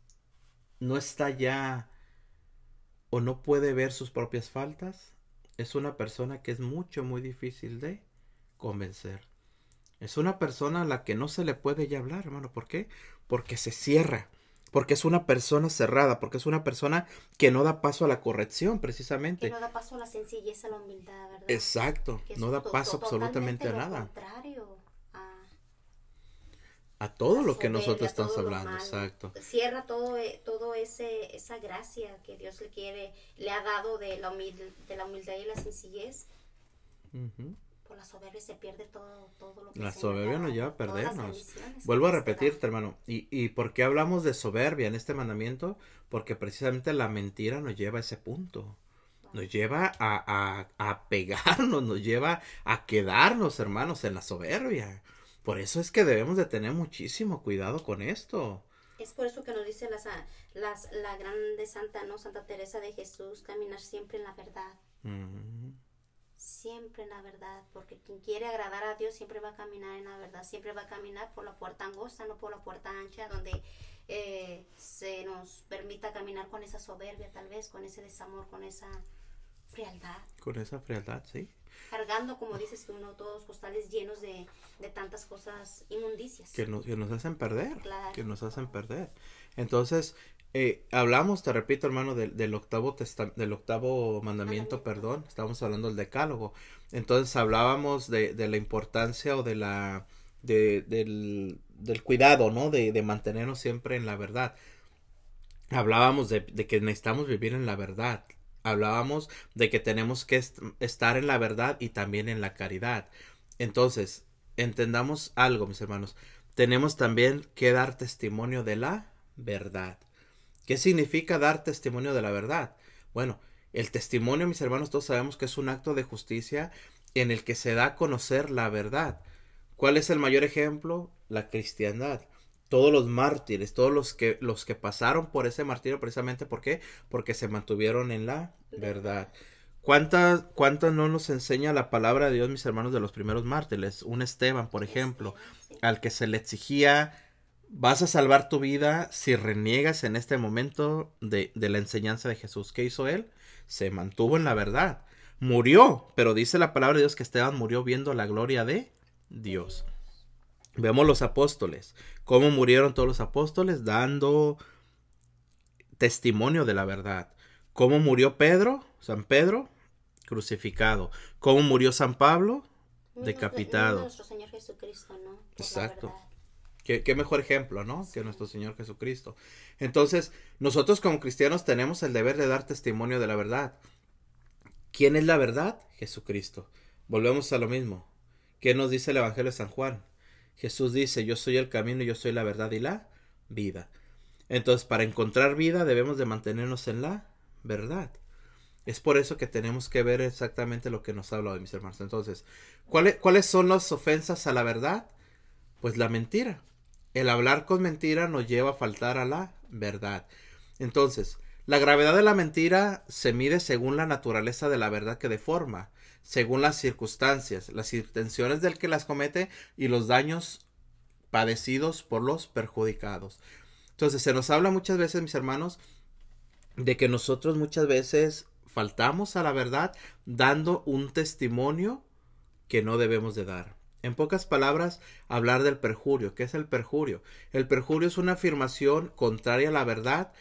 no está ya o no puede ver sus propias faltas? Es una persona que es mucho, muy difícil de convencer. Es una persona a la que no se le puede ya hablar, hermano. ¿Por qué? Porque se cierra. Porque es una persona cerrada. Porque es una persona que no da paso a la corrección, precisamente. Que no da paso a la sencillez, a la humildad, ¿verdad? Exacto. Que No da paso absolutamente a nada. contrario A todo la lo que nosotros estamos hablando. Exacto. Cierra todo, eh, todo ese, esa gracia que Dios le quiere, le ha dado de la, humil- de la humildad y la sencillez. Por la soberbia se pierde todo, todo lo que La se soberbia nos lleva a perdernos. Vuelvo a repetirte, hermano. ¿Y, ¿Y por qué hablamos de soberbia en este mandamiento? Porque precisamente la mentira nos lleva a ese punto. Nos lleva a, a, a pegarnos, nos lleva a quedarnos, hermanos, en la soberbia. Por eso es que debemos de tener muchísimo cuidado con esto. Es por eso que nos dice la, sa- las, la grande santa, ¿no? Santa Teresa de Jesús, caminar siempre en la verdad. Siempre en la verdad, porque quien quiere agradar a Dios siempre va a caminar en la verdad, siempre va a caminar por la puerta angosta, no por la puerta ancha, donde eh, se nos permita caminar con esa soberbia, tal vez, con ese desamor, con esa frialdad, Con esa frialdad, sí. cargando, como dices tú, ¿no? todos costales llenos de, de tantas cosas inmundicias. que nos, que nos hacen perder, Claro. que nos hacen perder. Entonces, eh, hablamos, te repito, hermano, del, del octavo testa- del octavo mandamiento, Mandamiento. perdón, estábamos hablando del decálogo. Entonces hablábamos de, de la importancia o de la de, del, del cuidado, ¿no? De, de mantenernos siempre en la verdad. Hablábamos de, de que necesitamos vivir en la verdad. Hablábamos de que tenemos que est- estar en la verdad y también en la caridad. Entonces, entendamos algo, mis hermanos. Tenemos también que dar testimonio de la verdad. ¿Qué significa dar testimonio de la verdad? Bueno, el testimonio, mis hermanos, todos sabemos que es un acto de justicia en el que se da a conocer la verdad. ¿Cuál es el mayor ejemplo? La cristiandad. Todos los mártires, todos los que, los que pasaron por ese martirio, precisamente ¿por qué? Porque se mantuvieron en la verdad. ¿Cuántas cuánta no nos enseña la palabra de Dios, mis hermanos, de los primeros mártires? Un Esteban, por ejemplo, al que se le exigía, vas a salvar tu vida si reniegas en este momento de, de la enseñanza de Jesús. ¿Qué hizo él? Se mantuvo en la verdad. Murió, pero dice la palabra de Dios que Esteban murió viendo la gloria de Dios. Vemos los apóstoles, cómo murieron todos los apóstoles dando testimonio de la verdad. ¿Cómo murió Pedro, San Pedro? Crucificado. ¿Cómo murió San Pablo? Decapitado. Nuestro Señor Jesucristo, ¿no? Exacto. ¿Qué, qué mejor ejemplo, ¿no? Que nuestro Señor Jesucristo. Entonces, nosotros como cristianos tenemos el deber de dar testimonio de la verdad. ¿Quién es la verdad? Jesucristo. Volvemos a lo mismo. ¿Qué nos dice el Evangelio de San Juan? Jesús dice, yo soy el camino, yo soy la verdad y la vida. Entonces, para encontrar vida debemos de mantenernos en la verdad. Es por eso que tenemos que ver exactamente lo que nos habla hoy, mis hermanos. Entonces, ¿cuáles, ¿cuáles son las ofensas a la verdad? Pues la mentira. El hablar con mentira nos lleva a faltar a la verdad. Entonces, la gravedad de la mentira se mide según la naturaleza de la verdad que deforma, según las circunstancias, las intenciones del que las comete y los daños padecidos por los perjudicados. Entonces, se nos habla muchas veces, mis hermanos, de que nosotros muchas veces faltamos a la verdad dando un testimonio que no debemos de dar. En pocas palabras, hablar del perjurio. ¿Qué es el perjurio? El perjurio es una afirmación contraria a la verdad.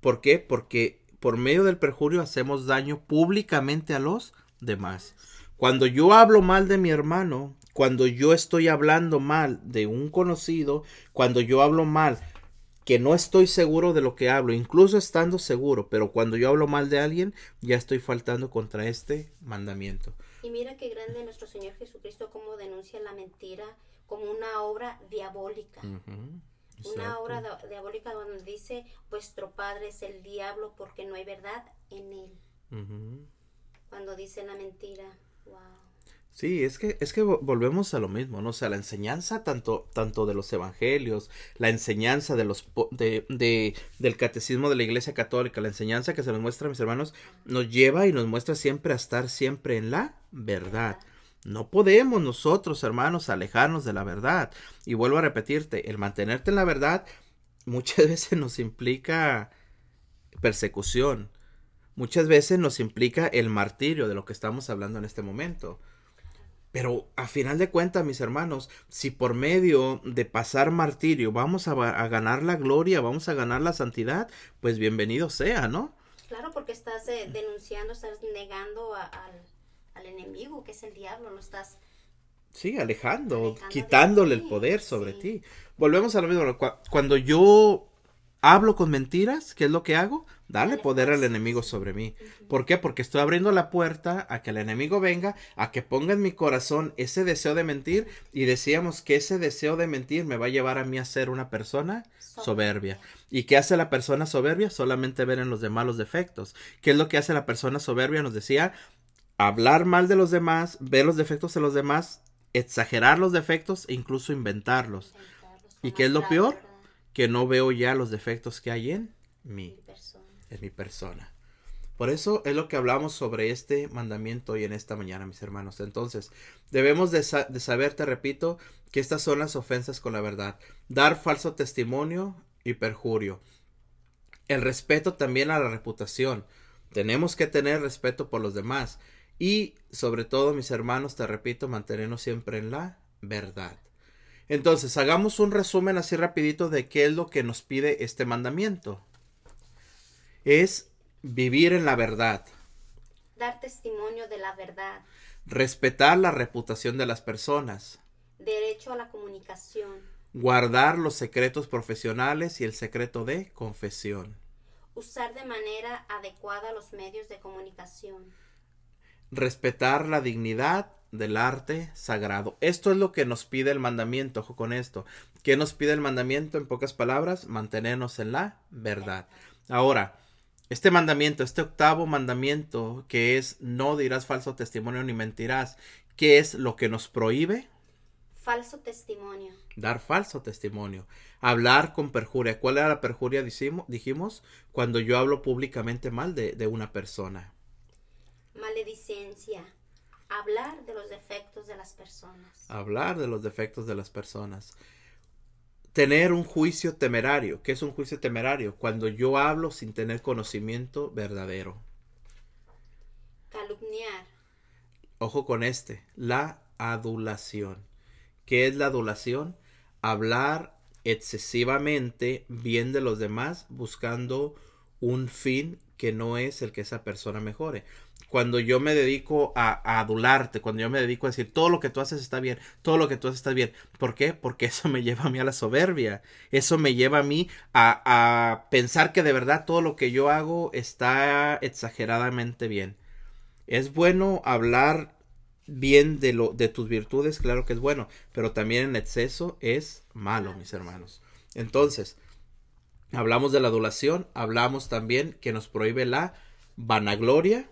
¿Por qué? Porque por medio del perjurio hacemos daño públicamente a los demás. Cuando yo hablo mal de mi hermano, cuando yo estoy hablando mal de un conocido, cuando yo hablo mal que no estoy seguro de lo que hablo, incluso estando seguro, pero cuando yo hablo mal de alguien, ya estoy faltando contra este mandamiento. Y mira qué grande nuestro Señor Jesucristo como denuncia la mentira como una obra diabólica. Una obra diabólica donde dice, vuestro padre es el diablo porque no hay verdad en él. Cuando dice la mentira, wow. Sí, es que, es que vo- volvemos a lo mismo, ¿no? O sea, la enseñanza tanto, tanto de los evangelios, la enseñanza de los de, de- del catecismo de la iglesia católica, la enseñanza que se nos muestra, mis hermanos, nos lleva y nos muestra siempre a estar siempre en la verdad. No podemos nosotros, hermanos, alejarnos de la verdad. Y vuelvo a repetirte, el mantenerte en la verdad muchas veces nos implica persecución. Muchas veces nos implica el martirio de lo que estamos hablando en este momento. Pero a final de cuentas, mis hermanos, si por medio de pasar martirio vamos a, ganar la gloria, vamos a ganar la santidad, pues bienvenido sea, ¿no? Claro, porque estás eh, denunciando, estás negando a- al, al enemigo, que es el diablo, lo estás... Sí, alejando, quitándole el poder sobre sí. ti. Volvemos a lo mismo. cu- Cuando yo hablo con mentiras, ¿qué es lo que hago? Dale poder al enemigo sobre mí. ¿Por qué? Porque estoy abriendo la puerta a que el enemigo venga, a que ponga en mi corazón ese deseo de mentir y decíamos que ese deseo de mentir me va a llevar a mí a ser una persona soberbia. ¿Y qué hace la persona soberbia? Solamente ver en los demás los defectos. ¿Qué es lo que hace la persona soberbia? Nos decía, hablar mal de los demás, ver los defectos de los demás, exagerar los defectos e incluso inventarlos. ¿Y qué es lo peor? Que no veo ya los defectos que hay en mí en mi persona. Por eso es lo que hablamos sobre este mandamiento hoy en esta mañana, mis hermanos. Entonces, debemos de saber, te repito, que estas son las ofensas con la verdad. Dar falso testimonio y perjurio. El respeto también a la reputación. Tenemos que tener respeto por los demás. Y, sobre todo, mis hermanos, te repito, mantenernos siempre en la verdad. Entonces, hagamos un resumen así rapidito de qué es lo que nos pide este mandamiento es vivir en la verdad, Dar testimonio de la verdad, respetar la reputación de las personas, derecho a la comunicación, guardar los secretos profesionales y el secreto de confesión, usar de manera adecuada los medios de comunicación, respetar la dignidad del arte sagrado. Esto es lo que nos pide el mandamiento, ojo con esto. ¿Qué nos pide el mandamiento? En pocas palabras, mantenernos en la verdad. Ahora, este mandamiento, este octavo mandamiento, que es no dirás falso testimonio ni mentirás, ¿qué es lo que nos prohíbe? falso testimonio, Dar falso testimonio. Hablar con perjuria. ¿Cuál era la perjuria? Dijimos, cuando yo hablo públicamente mal de, de una persona. Maledicencia. Hablar de los defectos de las personas. Hablar de los defectos de las personas. Tener un juicio temerario. ¿Qué es un juicio temerario? Cuando yo hablo sin tener conocimiento verdadero. Calumniar. Ojo con este. La adulación. ¿Qué es la adulación? Hablar excesivamente bien de los demás buscando un fin que no es el que esa persona mejore. Cuando yo me dedico a, adularte, cuando yo me dedico a decir todo lo que tú haces está bien, todo lo que tú haces está bien. ¿Por qué? Porque eso me lleva a mí a la soberbia. Eso me lleva a mí a, a pensar que de verdad todo lo que yo hago está exageradamente bien. Es bueno hablar bien de lo de tus virtudes, claro que es bueno, pero también en exceso es malo, mis hermanos. Entonces, hablamos de la adulación, hablamos también que nos prohíbe la vanagloria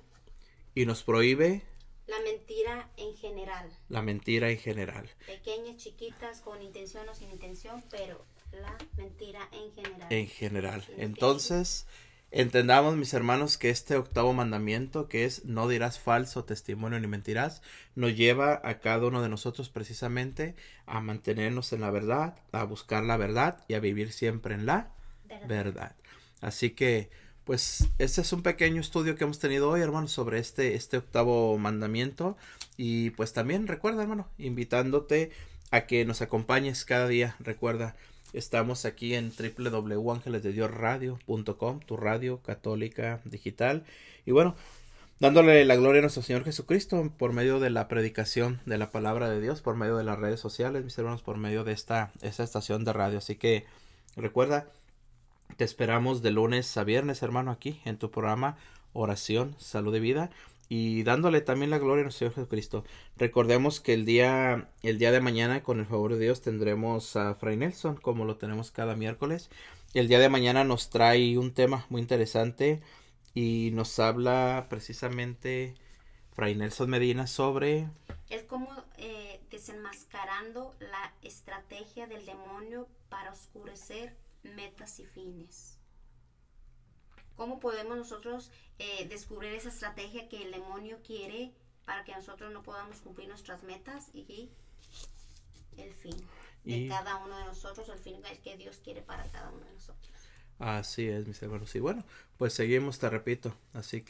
y nos prohíbe la mentira en general. La mentira en general. Pequeñas, chiquitas, con intención o sin intención, pero la mentira en general. En general. Entonces, Entendamos, mis hermanos, que este octavo mandamiento, que es no dirás falso testimonio ni mentirás, nos lleva a cada uno de nosotros precisamente a mantenernos en la verdad, a buscar la verdad y a vivir siempre en la verdad. Así que, pues, este es un pequeño estudio que hemos tenido hoy, hermanos, sobre este, este octavo mandamiento. Y pues también recuerda, hermano, invitándote a que nos acompañes cada día. Recuerda, Estamos aquí en www.angelesdediosradio.com, tu radio católica digital. Y bueno, dándole la gloria a nuestro Señor Jesucristo por medio de la predicación de la palabra de Dios, por medio de las redes sociales, mis hermanos, por medio de esta, esta estación de radio. Así que recuerda, te esperamos de lunes a viernes, hermano, aquí en tu programa Oración, Salud y Vida y dándole también la gloria a nuestro Señor Jesucristo. Recordemos que el día, el día de mañana, con el favor de Dios, tendremos a Fray Nelson, como lo tenemos cada miércoles. El día de mañana nos trae un tema muy interesante y nos habla precisamente Fray Nelson Medina sobre... Es como eh, desenmascarando la estrategia del demonio para oscurecer metas y fines. ¿Cómo podemos nosotros eh, descubrir esa estrategia que el demonio quiere para que nosotros no podamos cumplir nuestras metas y el fin de cada uno de nosotros, el fin que Dios quiere para cada uno de nosotros? Así es, mis hermanos. Y bueno, pues seguimos, te repito. Así